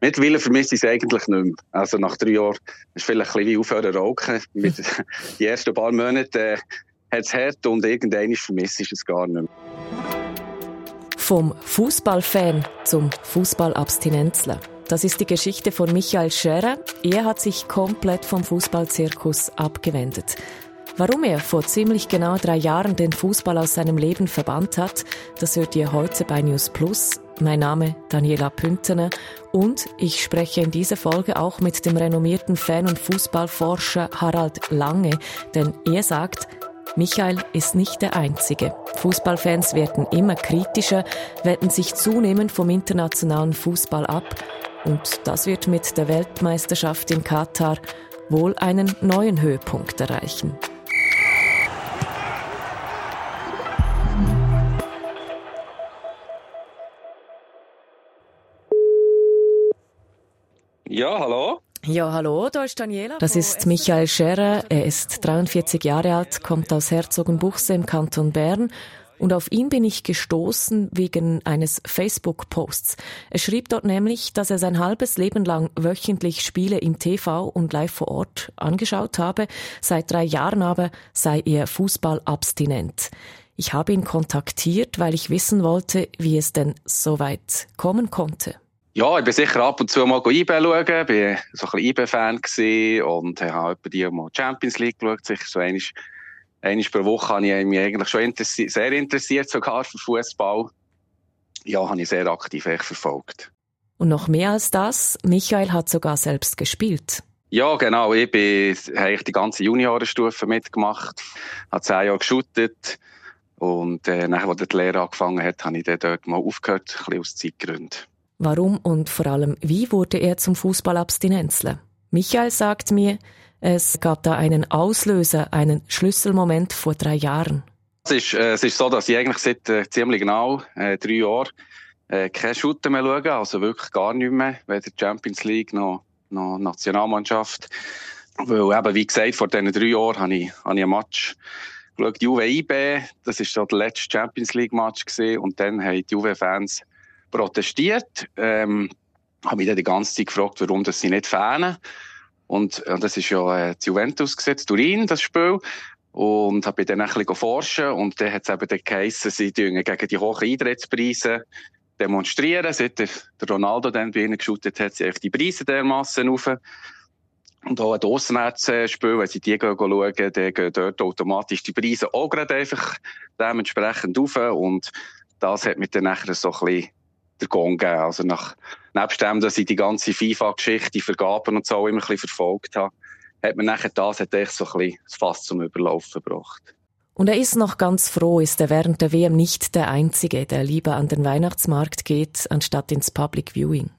Mittlerweile vermisse ich es eigentlich nicht mehr. Also nach drei Jahren ist vielleicht ein bisschen wie aufhören rauchen. Mit die ersten paar Monate äh, hat es hart und irgendwann vermisse ich es gar nicht mehr. Vom Fußballfan zum Fußballabstinenzler. Das ist die Geschichte von Michael Scherer. Er hat sich komplett vom Fußballzirkus abgewendet. Warum er vor ziemlich genau drei Jahren den Fußball aus seinem Leben verbannt hat, das hört ihr heute bei News Plus. Mein Name Daniela Püntener und ich spreche in dieser Folge auch mit dem renommierten Fan- und Fußballforscher Harald Lange, denn er sagt, Michael ist nicht der Einzige. Fußballfans werden immer kritischer, wenden sich zunehmend vom internationalen Fußball ab und das wird mit der Weltmeisterschaft in Katar wohl einen neuen Höhepunkt erreichen. Ja, hallo? Ja, hallo, da ist Daniela. Das ist Michael Scherer. Er ist 43 Jahre alt, kommt aus Herzogenbuchse im Kanton Bern. Und auf ihn bin ich gestoßen wegen eines Facebook-Posts. Er schrieb dort nämlich, dass er sein halbes Leben lang wöchentlich Spiele im TV und live vor Ort angeschaut habe. Seit drei Jahren aber sei er Fußballabstinent. Ich habe ihn kontaktiert, weil ich wissen wollte, wie es denn so weit kommen konnte. Ja, ich bin sicher ab und zu mal IB schauen, Ich war so ein IB-Fan und habe die mal Champions League geschaut, sicher so einmal, einmal pro Woche habe ich mich eigentlich schon interessi sehr interessiert, sogar für Fußball. Ja, habe ich sehr aktiv verfolgt. Und noch mehr als das, Michael hat sogar selbst gespielt. Ja, genau. Ich bin, habe die ganze Juniorenstufe mitgemacht, habe zehn Jahre geschootet und äh, nachdem die Lehre angefangen hat, habe ich dann dort mal aufgehört, ein bisschen aus Zeitgründen. Warum und vor allem, wie wurde er zum Fußballabstinenzler? Michael sagt mir, es gab da einen Auslöser, einen Schlüsselmoment vor drei Jahren. Es ist, äh, es ist so, dass ich eigentlich seit äh, ziemlich genau äh, drei Jahren äh, kein Shooter mehr schaue, also wirklich gar nicht mehr, weder Champions League noch, noch Nationalmannschaft. Weil eben, wie gesagt, vor diesen drei Jahren habe ich, habe ich ein Match geschaut, Juve IB, das war so der letzte Champions League Match gewesen, und dann haben die Juve-Fans protestiert. Ähm, habe mich dann die ganze Zeit gefragt, warum das sie nicht fähnen. Und, und das ist ja äh, Juventus gesetzt, Turin, das Spiel. Und habe dann ein bisschen forschen und dann hat es eben dann geheissen, sie gegen die hohen Eintrittspreise demonstrieren. Seit der, Ronaldo dann bei ihnen geschaut hat, sie die Preise dermassen rauf. Und auch ein Auswärtsspiel, wenn sie die schauen, dann gehen dort automatisch die Preise auch gerade einfach dementsprechend rauf. Und das hat mich dann nachher so ein bisschen der Gong gegeben. Also nach, nebst dem, dass ich die ganze FIFA-Geschichte, die Vergaben und so immer ein bisschen verfolgt habe, hat man nachher das hat echt so ein bisschen das Fass zum Überlaufen gebracht. Und er ist noch ganz froh, ist er während der WM nicht der Einzige, der lieber an den Weihnachtsmarkt geht, anstatt ins Public Viewing.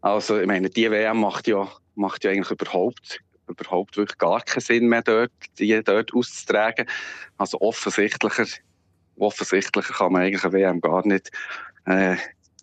Also, ich meine, die WM macht ja, macht ja eigentlich überhaupt, überhaupt wirklich gar keinen Sinn mehr dort, die dort auszutragen. Also offensichtlicher, offensichtlicher kann man eigentlich eine WM gar nicht äh,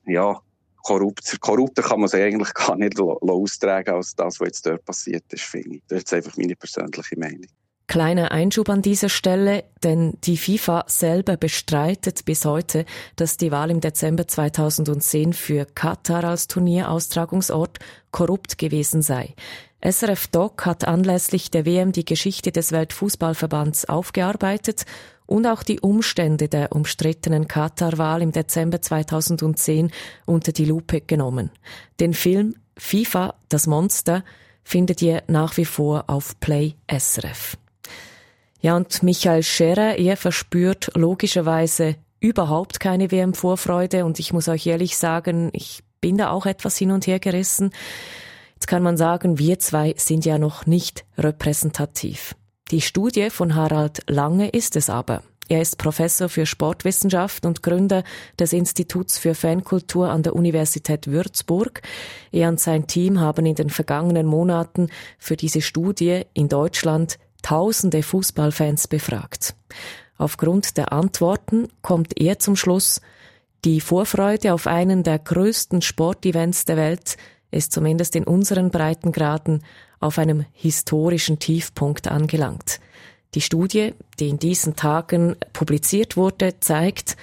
ja, korrupt, korrupter kann man es eigentlich gar nicht austragen als das, was jetzt dort passiert ist, finde ich. Das ist einfach meine persönliche Meinung. Kleiner Einschub an dieser Stelle, denn die FIFA selber bestreitet bis heute, dass die Wahl im Dezember 2010 für Katar als Turnieraustragungsort korrupt gewesen sei. SRF Doc hat anlässlich der WM die Geschichte des Weltfußballverbands aufgearbeitet und auch die Umstände der umstrittenen Katar-Wahl im Dezember 2010 unter die Lupe genommen. Den Film FIFA, das Monster, findet ihr nach wie vor auf Play SRF. Ja, und Michael Scherer, er verspürt logischerweise überhaupt keine WM-Vorfreude und ich muss euch ehrlich sagen, ich bin da auch etwas hin und her gerissen. Jetzt kann man sagen, wir zwei sind ja noch nicht repräsentativ. Die Studie von Harald Lange ist es aber. Er ist Professor für Sportwissenschaft und Gründer des Instituts für Fankultur an der Universität Würzburg. Er und sein Team haben in den vergangenen Monaten für diese Studie in Deutschland tausende Fußballfans befragt. Aufgrund der Antworten kommt er zum Schluss, die Vorfreude auf einen der größten Sportevents der Welt ist zumindest in unseren Breitengraden auf einem historischen Tiefpunkt angelangt. Die Studie, die in diesen Tagen publiziert wurde, zeigt,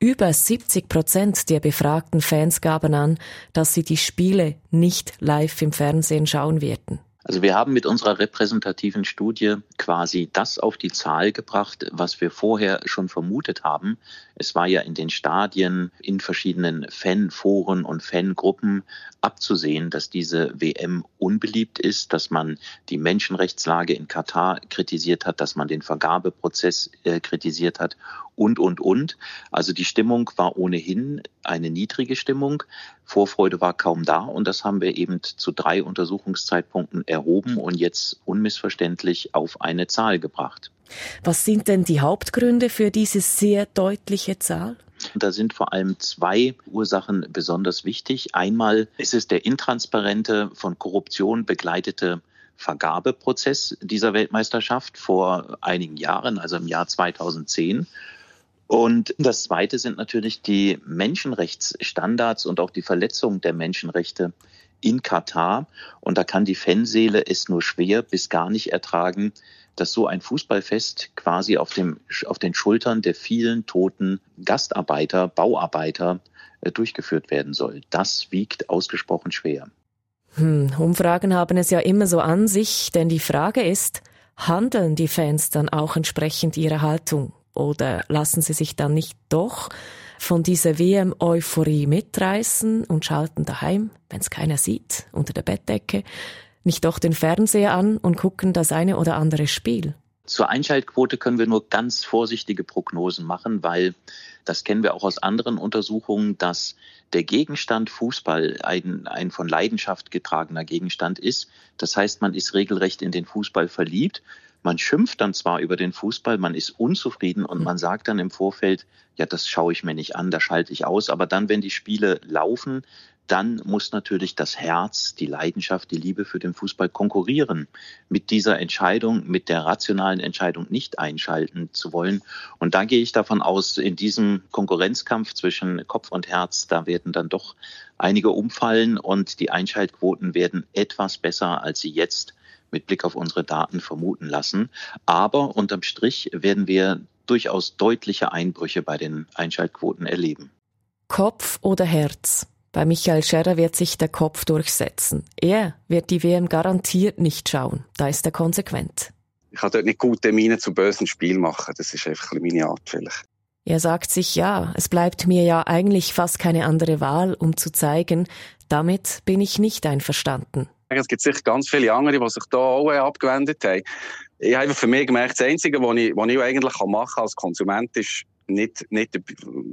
Über 70 Prozent der befragten Fans gaben an, dass sie die Spiele nicht live im Fernsehen schauen werden. Also wir haben mit unserer repräsentativen Studie quasi das auf die Zahl gebracht, was wir vorher schon vermutet haben. Es war ja in den Stadien, in verschiedenen Fanforen und Fangruppen abzusehen, dass diese WM unbeliebt ist, dass man die Menschenrechtslage in Katar kritisiert hat, dass man den Vergabeprozess äh, kritisiert hat und, und, und. Also die Stimmung war ohnehin eine niedrige Stimmung. Vorfreude war kaum da und das haben wir eben zu drei Untersuchungszeitpunkten erhoben und jetzt unmissverständlich auf eine Zahl gebracht. Was sind denn die Hauptgründe für diese sehr deutliche Zahl? Da sind vor allem zwei Ursachen besonders wichtig. Einmal ist es der intransparente, von Korruption begleitete Vergabeprozess dieser Weltmeisterschaft vor einigen Jahren, also im Jahr 2010. Und das Zweite sind natürlich die Menschenrechtsstandards und auch die Verletzung der Menschenrechte in Katar. Und da kann die Fanseele es nur schwer bis gar nicht ertragen, dass so ein Fußballfest quasi auf, dem, auf den Schultern der vielen toten Gastarbeiter, Bauarbeiter äh, durchgeführt werden soll. Das wiegt ausgesprochen schwer. Hm, Umfragen haben es ja immer so an sich, denn die Frage ist, handeln die Fans dann auch entsprechend ihrer Haltung? Oder lassen sie sich dann nicht doch von dieser WM-Euphorie mitreißen und schalten daheim, wenn es keiner sieht, unter der Bettdecke, nicht doch den Fernseher an und gucken das eine oder andere Spiel? Zur Einschaltquote können wir nur ganz vorsichtige Prognosen machen, weil das kennen wir auch aus anderen Untersuchungen, dass der Gegenstand Fußball ein, ein von Leidenschaft getragener Gegenstand ist. Das heißt, man ist regelrecht in den Fußball verliebt man schimpft dann zwar über den Fußball, man ist unzufrieden und hm. man sagt dann im Vorfeld, ja, das schaue ich mir nicht an, da schalte ich aus. Aber dann, wenn die Spiele laufen, dann muss natürlich das Herz, die Leidenschaft, die Liebe für den Fußball konkurrieren mit dieser Entscheidung, mit der rationalen Entscheidung nicht einschalten zu wollen. Und da gehe ich davon aus, in diesem Konkurrenzkampf zwischen Kopf und Herz, da werden dann doch einige umfallen und die Einschaltquoten werden etwas besser, als sie jetzt mit Blick auf unsere Daten vermuten lassen. Aber unterm Strich werden wir durchaus deutliche Einbrüche bei den Einschaltquoten erleben. Kopf oder Herz? Bei Michael Scherrer wird sich der Kopf durchsetzen. Er wird die WM garantiert nicht schauen. Da ist er konsequent. Ich kann dort nicht gute Miene zu bösen Spiel machen. Das ist einfach meine Art vielleicht. Er sagt sich, ja, es bleibt mir ja eigentlich fast keine andere Wahl, um zu zeigen, damit bin ich nicht einverstanden. Es gibt sicher ganz viele andere, die sich da auch abgewendet haben. Ich habe für mich gemerkt, das Einzige, was ich, was ich eigentlich machen kann als Konsument, ist nicht, nicht,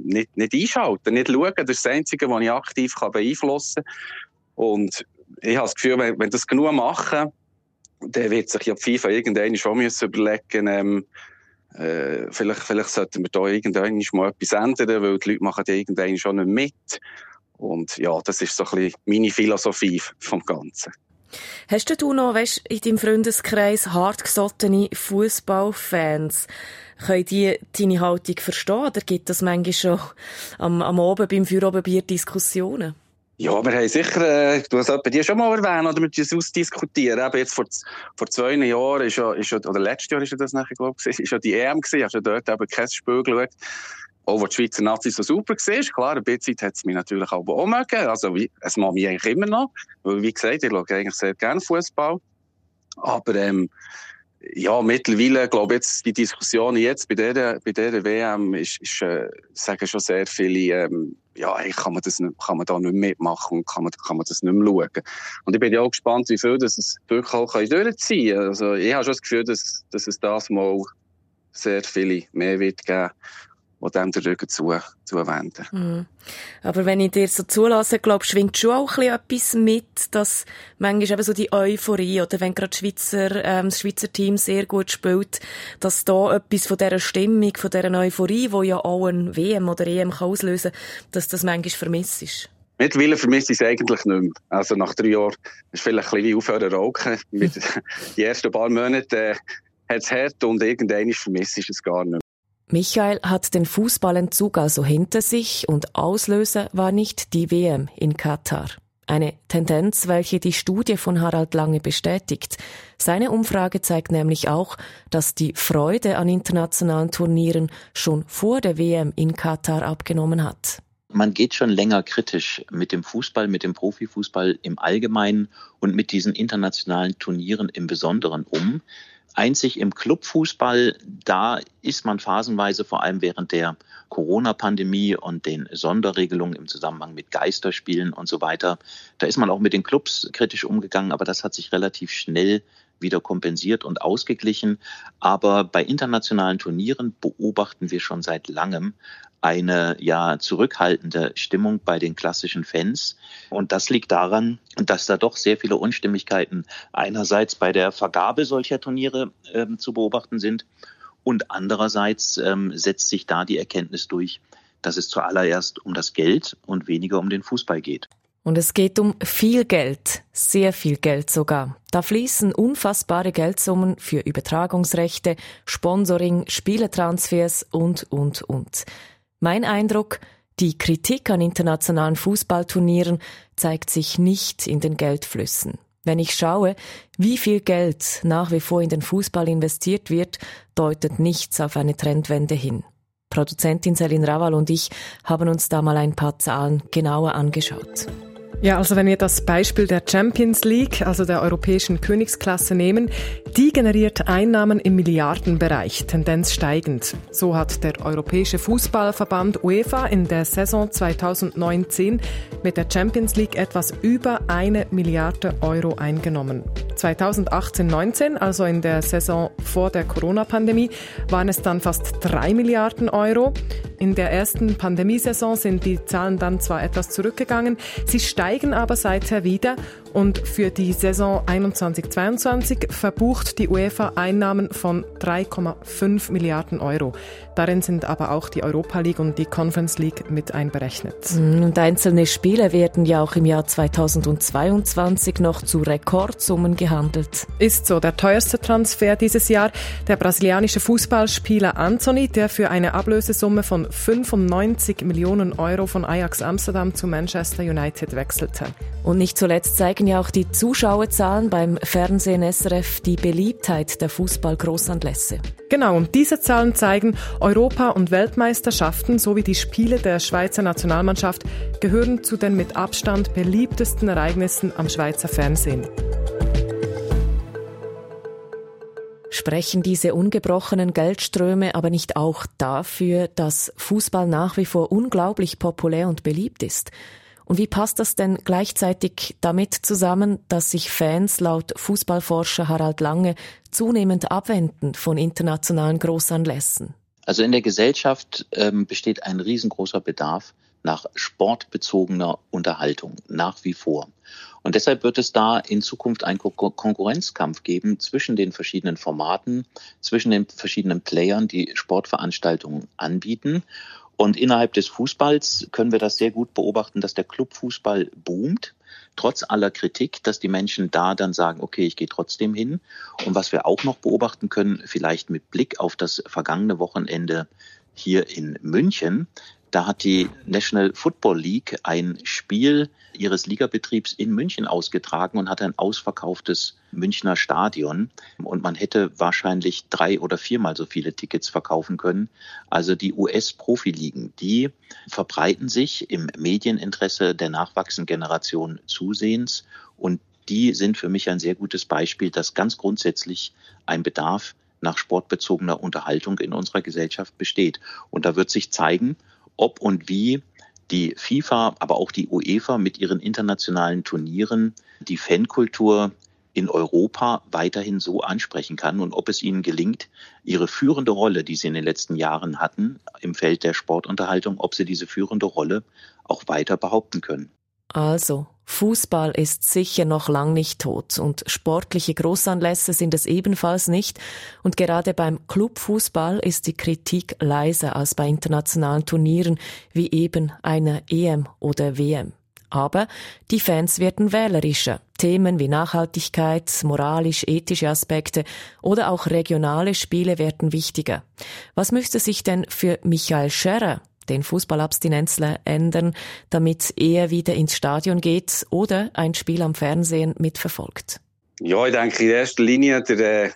nicht, nicht einschalten, nicht schauen. Das ist das Einzige, was ich aktiv kann beeinflussen kann. Und ich habe das Gefühl, wenn, wenn das genug machen, dann wird sich ja die FIFA irgendwann schon überlegen, ähm, äh, vielleicht, vielleicht sollten wir da irgendwann mal etwas ändern, weil die Leute machen ja irgendwann schon nicht mit. Und ja, das ist so ein bisschen meine Philosophie vom Ganzen. Hast du noch, weißt, in deinem Freundeskreis hartgesottene Fußballfans? Können die deine Haltung verstehen? Oder gibt es manchmal schon am, am Abend beim Feierabendbier Diskussionen? Ja, wir haben sicher, äh, du hast bei dir schon mal erwähnt, oder wir das ausdiskutieren. Eben jetzt vor, vor zwei Jahren ist ja, ist ja, oder letztes Jahr ist ja das nachher, glaube ich, ist ja die EM gewesen, hast du dort eben kein Spiel geschaut auch wo die Schweizer Nazi so super war, klar, ein bisschen hat es mich natürlich auch, mögen. Also, es mag mich eigentlich immer noch. Weil, wie gesagt, ich schaue eigentlich sehr gerne Fußball. Aber, ähm, ja, mittlerweile, glaube ich, jetzt, die Diskussion jetzt bei dieser, bei dieser WM ist, ist äh, sagen schon sehr viele, ähm, ja, hey, kann man das nicht, kann man da nicht mitmachen und kann man, kann man das nicht mehr schauen. Und ich bin ja auch gespannt, wie viel das es wirklich auch durchziehen kann. Also, ich habe schon das Gefühl, dass, dass es das mal sehr viele mehr wird geben die dem den Rücken zu, zuwenden. Mhm. Aber wenn ich dir so zulasse, glaube schwingt schon auch etwas mit, dass manchmal eben so die Euphorie, oder wenn gerade Schweizer, ähm, das Schweizer Team sehr gut spielt, dass da etwas von dieser Stimmung, von dieser Euphorie, die ja auch ein WM oder EM kann auslösen kann, dass das manchmal vermisst ist. Mittlerweile vermisse ich es eigentlich nicht mehr. Also nach drei Jahren ist vielleicht ein bisschen wie aufhören rauchen. Mit die ersten paar Monate äh, hat es hart und irgendwann vermisse ich es gar nicht mehr. Michael hat den Fußballentzug also hinter sich und Auslöser war nicht die WM in Katar. Eine Tendenz, welche die Studie von Harald Lange bestätigt. Seine Umfrage zeigt nämlich auch, dass die Freude an internationalen Turnieren schon vor der WM in Katar abgenommen hat. Man geht schon länger kritisch mit dem Fußball, mit dem Profifußball im Allgemeinen und mit diesen internationalen Turnieren im Besonderen um. Einzig im Clubfußball, da ist man phasenweise vor allem während der Corona-Pandemie und den Sonderregelungen im Zusammenhang mit Geisterspielen und so weiter, da ist man auch mit den Clubs kritisch umgegangen, aber das hat sich relativ schnell wieder kompensiert und ausgeglichen. Aber bei internationalen Turnieren beobachten wir schon seit langem eine ja zurückhaltende Stimmung bei den klassischen Fans. Und das liegt daran, dass da doch sehr viele Unstimmigkeiten einerseits bei der Vergabe solcher Turniere äh, zu beobachten sind und andererseits ähm, setzt sich da die Erkenntnis durch, dass es zuallererst um das Geld und weniger um den Fußball geht. Und es geht um viel Geld, sehr viel Geld sogar. Da fließen unfassbare Geldsummen für Übertragungsrechte, Sponsoring, Spieletransfers und, und, und. Mein Eindruck, die Kritik an internationalen Fußballturnieren zeigt sich nicht in den Geldflüssen. Wenn ich schaue, wie viel Geld nach wie vor in den Fußball investiert wird, deutet nichts auf eine Trendwende hin. Produzentin Selin Raval und ich haben uns da mal ein paar Zahlen genauer angeschaut. Ja, also wenn wir das Beispiel der Champions League, also der europäischen Königsklasse nehmen, die generiert Einnahmen im Milliardenbereich, Tendenz steigend. So hat der Europäische Fußballverband UEFA in der Saison 2019 mit der Champions League etwas über eine Milliarde Euro eingenommen. 2018-19, also in der Saison vor der Corona-Pandemie, waren es dann fast drei Milliarden Euro. In der ersten Pandemiesaison sind die Zahlen dann zwar etwas zurückgegangen, sie steigen aber seither wieder und für die Saison 21-22 verbucht die UEFA Einnahmen von 3,5 Milliarden Euro. Darin sind aber auch die Europa League und die Conference League mit einberechnet. Mhm, und einzelne Spiele werden ja auch im Jahr 2022 noch zu Rekordsummen gehandelt. Ist so. Der teuerste Transfer dieses Jahr der brasilianische Fußballspieler Anthony, der für eine Ablösesumme von 95 Millionen Euro von Ajax Amsterdam zu Manchester United wechselte. Und nicht zuletzt zeigen ja auch die Zuschauerzahlen beim Fernsehen SRF die Beliebtheit der Fußballgroßanlässe. Genau, und diese Zahlen zeigen, Europa- und Weltmeisterschaften sowie die Spiele der Schweizer Nationalmannschaft gehören zu den mit Abstand beliebtesten Ereignissen am Schweizer Fernsehen. Sprechen diese ungebrochenen Geldströme aber nicht auch dafür, dass Fußball nach wie vor unglaublich populär und beliebt ist? Und wie passt das denn gleichzeitig damit zusammen, dass sich Fans laut Fußballforscher Harald Lange zunehmend abwenden von internationalen Großanlässen? Also in der Gesellschaft ähm, besteht ein riesengroßer Bedarf nach sportbezogener Unterhaltung nach wie vor. Und deshalb wird es da in Zukunft einen Konkurrenzkampf geben zwischen den verschiedenen Formaten, zwischen den verschiedenen Playern, die Sportveranstaltungen anbieten. Und innerhalb des Fußballs können wir das sehr gut beobachten, dass der Clubfußball boomt, trotz aller Kritik, dass die Menschen da dann sagen, okay, ich gehe trotzdem hin. Und was wir auch noch beobachten können, vielleicht mit Blick auf das vergangene Wochenende hier in München, da hat die National Football League ein Spiel ihres Ligabetriebs in München ausgetragen und hat ein ausverkauftes Münchner Stadion. Und man hätte wahrscheinlich drei oder viermal so viele Tickets verkaufen können. Also die US-Profiligen, die verbreiten sich im Medieninteresse der nachwachsenden Generation zusehends. Und die sind für mich ein sehr gutes Beispiel, dass ganz grundsätzlich ein Bedarf nach sportbezogener Unterhaltung in unserer Gesellschaft besteht. Und da wird sich zeigen, ob und wie die FIFA, aber auch die UEFA mit ihren internationalen Turnieren die Fankultur in Europa weiterhin so ansprechen kann und ob es ihnen gelingt, ihre führende Rolle, die sie in den letzten Jahren hatten im Feld der Sportunterhaltung, ob sie diese führende Rolle auch weiter behaupten können. Also, Fußball ist sicher noch lang nicht tot und sportliche Großanlässe sind es ebenfalls nicht und gerade beim Clubfußball ist die Kritik leiser als bei internationalen Turnieren wie eben einer EM oder WM. Aber die Fans werden wählerischer. Themen wie Nachhaltigkeit, moralisch-ethische Aspekte oder auch regionale Spiele werden wichtiger. Was müsste sich denn für Michael Scherrer den Fußballabstinenzler ändern, damit er wieder ins Stadion geht oder ein Spiel am Fernsehen mitverfolgt? Ja, ich denke in erster Linie, der, äh,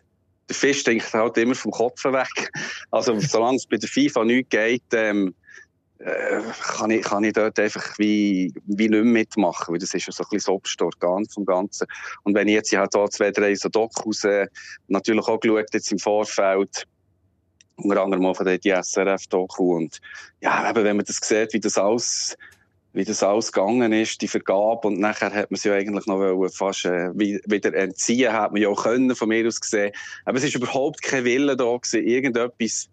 der Fisch denkt halt immer vom Kopf weg. Also, solange es bei der FIFA nichts geht, ähm, äh, kann, ich, kann ich dort einfach wie, wie nicht mehr mitmachen, weil das ist ja so ein bisschen das oberste Organ vom Ganzen. Und wenn ich jetzt, ich habe da zwei, drei so Dokus äh, natürlich auch geschaut jetzt im Vorfeld, unter anderem auch von der SRF-Doku und ja, eben, wenn man das sieht, wie das alles wie das alles gegangen ist, die Vergabe, und nachher hat man es ja eigentlich noch fast äh, wieder entziehen, hat man ja auch können, von mir aus gesehen. Aber es ist überhaupt kein Wille da gewesen, irgendetwas,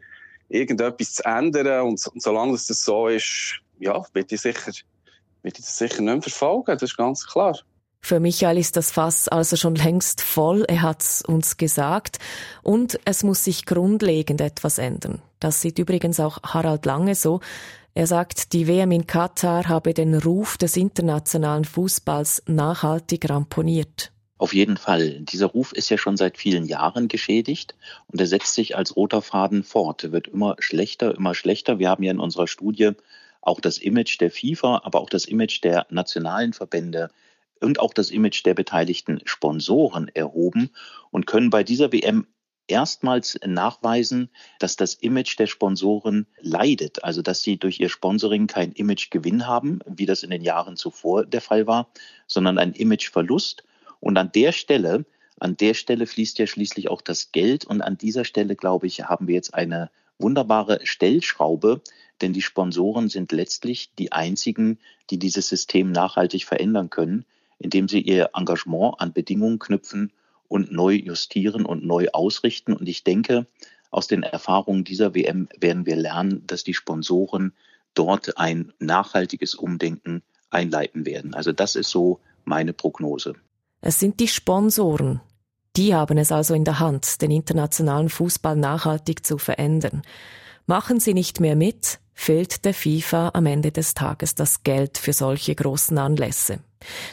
irgendetwas zu ändern, und, und solange das so ist, ja, wird ich sicher, wird ich das sicher nicht mehr verfolgen, das ist ganz klar. Für Michael ist das Fass also schon längst voll, er hat's uns gesagt. Und es muss sich grundlegend etwas ändern. Das sieht übrigens auch Harald Lange so. Er sagt, die WM in Katar habe den Ruf des internationalen Fußballs nachhaltig ramponiert. Auf jeden Fall. Dieser Ruf ist ja schon seit vielen Jahren geschädigt und er setzt sich als roter Faden fort. Er wird immer schlechter, immer schlechter. Wir haben ja in unserer Studie auch das Image der FIFA, aber auch das Image der nationalen Verbände und auch das Image der beteiligten Sponsoren erhoben und können bei dieser WM erstmals nachweisen, dass das Image der Sponsoren leidet, also dass sie durch ihr Sponsoring kein Imagegewinn haben, wie das in den Jahren zuvor der Fall war, sondern ein Imageverlust. Und an der Stelle, an der Stelle fließt ja schließlich auch das Geld. Und an dieser Stelle, glaube ich, haben wir jetzt eine wunderbare Stellschraube, denn die Sponsoren sind letztlich die einzigen, die dieses System nachhaltig verändern können, indem sie ihr Engagement an Bedingungen knüpfen, und neu justieren und neu ausrichten. Und ich denke, aus den Erfahrungen dieser WM werden wir lernen, dass die Sponsoren dort ein nachhaltiges Umdenken einleiten werden. Also das ist so meine Prognose. Es sind die Sponsoren. Die haben es also in der Hand, den internationalen Fußball nachhaltig zu verändern. Machen sie nicht mehr mit, fehlt der FIFA am Ende des Tages das Geld für solche großen Anlässe.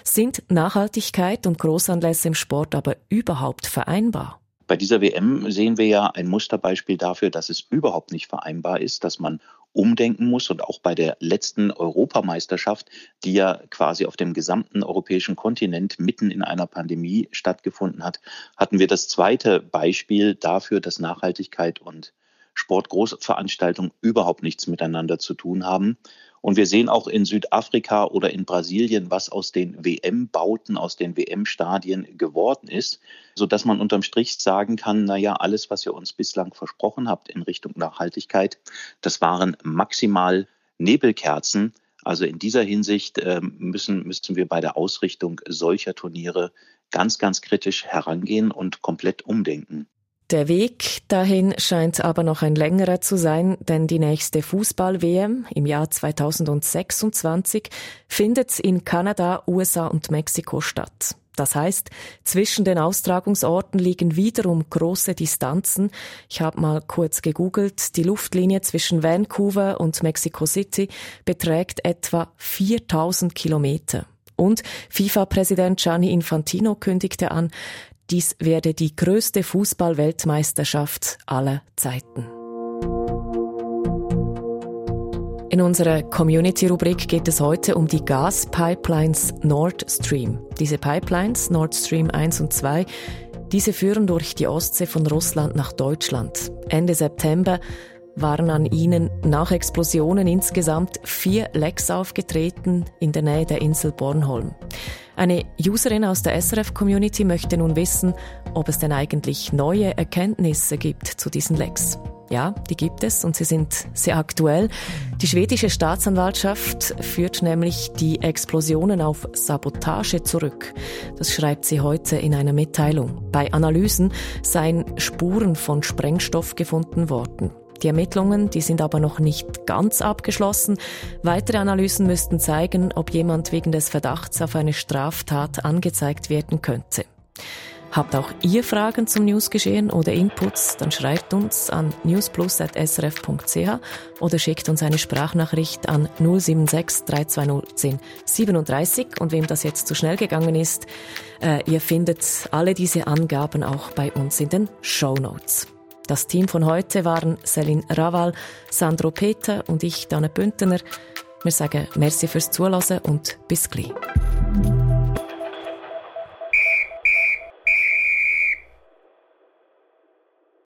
Sind Nachhaltigkeit und Großanlässe im Sport aber überhaupt vereinbar? Bei dieser WM sehen wir ja ein Musterbeispiel dafür, dass es überhaupt nicht vereinbar ist, dass man umdenken muss. Und auch bei der letzten Europameisterschaft, die ja quasi auf dem gesamten europäischen Kontinent mitten in einer Pandemie stattgefunden hat, hatten wir das zweite Beispiel dafür, dass Nachhaltigkeit und Sportgroßveranstaltungen überhaupt nichts miteinander zu tun haben. Und wir sehen auch in Südafrika oder in Brasilien, was aus den WM-Bauten, aus den WM-Stadien geworden ist, so dass man unterm Strich sagen kann, na ja, alles, was ihr uns bislang versprochen habt in Richtung Nachhaltigkeit, das waren maximal Nebelkerzen. Also in dieser Hinsicht äh, müssen, müssen wir bei der Ausrichtung solcher Turniere ganz, ganz kritisch herangehen und komplett umdenken. Der Weg dahin scheint aber noch ein längerer zu sein, denn die nächste Fußball-WM im Jahr 2026 findet in Kanada, USA und Mexiko statt. Das heißt, zwischen den Austragungsorten liegen wiederum große Distanzen. Ich habe mal kurz gegoogelt. Die Luftlinie zwischen Vancouver und Mexico City beträgt etwa 4000 Kilometer. Und FIFA-Präsident Gianni Infantino kündigte an, dies werde die größte Fußball-Weltmeisterschaft aller Zeiten. In unserer Community-Rubrik geht es heute um die Gaspipelines Nord Stream. Diese Pipelines, Nord Stream 1 und 2, diese führen durch die Ostsee von Russland nach Deutschland. Ende September waren an ihnen nach Explosionen insgesamt vier Lecks aufgetreten in der Nähe der Insel Bornholm. Eine Userin aus der SRF-Community möchte nun wissen, ob es denn eigentlich neue Erkenntnisse gibt zu diesen Lecks. Ja, die gibt es und sie sind sehr aktuell. Die schwedische Staatsanwaltschaft führt nämlich die Explosionen auf Sabotage zurück. Das schreibt sie heute in einer Mitteilung. Bei Analysen seien Spuren von Sprengstoff gefunden worden. Die Ermittlungen, die sind aber noch nicht ganz abgeschlossen. Weitere Analysen müssten zeigen, ob jemand wegen des Verdachts auf eine Straftat angezeigt werden könnte. Habt auch ihr Fragen zum Newsgeschehen oder Inputs, dann schreibt uns an newsplus.srf.ch oder schickt uns eine Sprachnachricht an 076 320 1037. Und wem das jetzt zu schnell gegangen ist, äh, ihr findet alle diese Angaben auch bei uns in den Show Notes. Das Team von heute waren Selin Raval, Sandro Peter und ich, Dana Bündner. Wir sagen merci fürs Zuhören und bis gleich.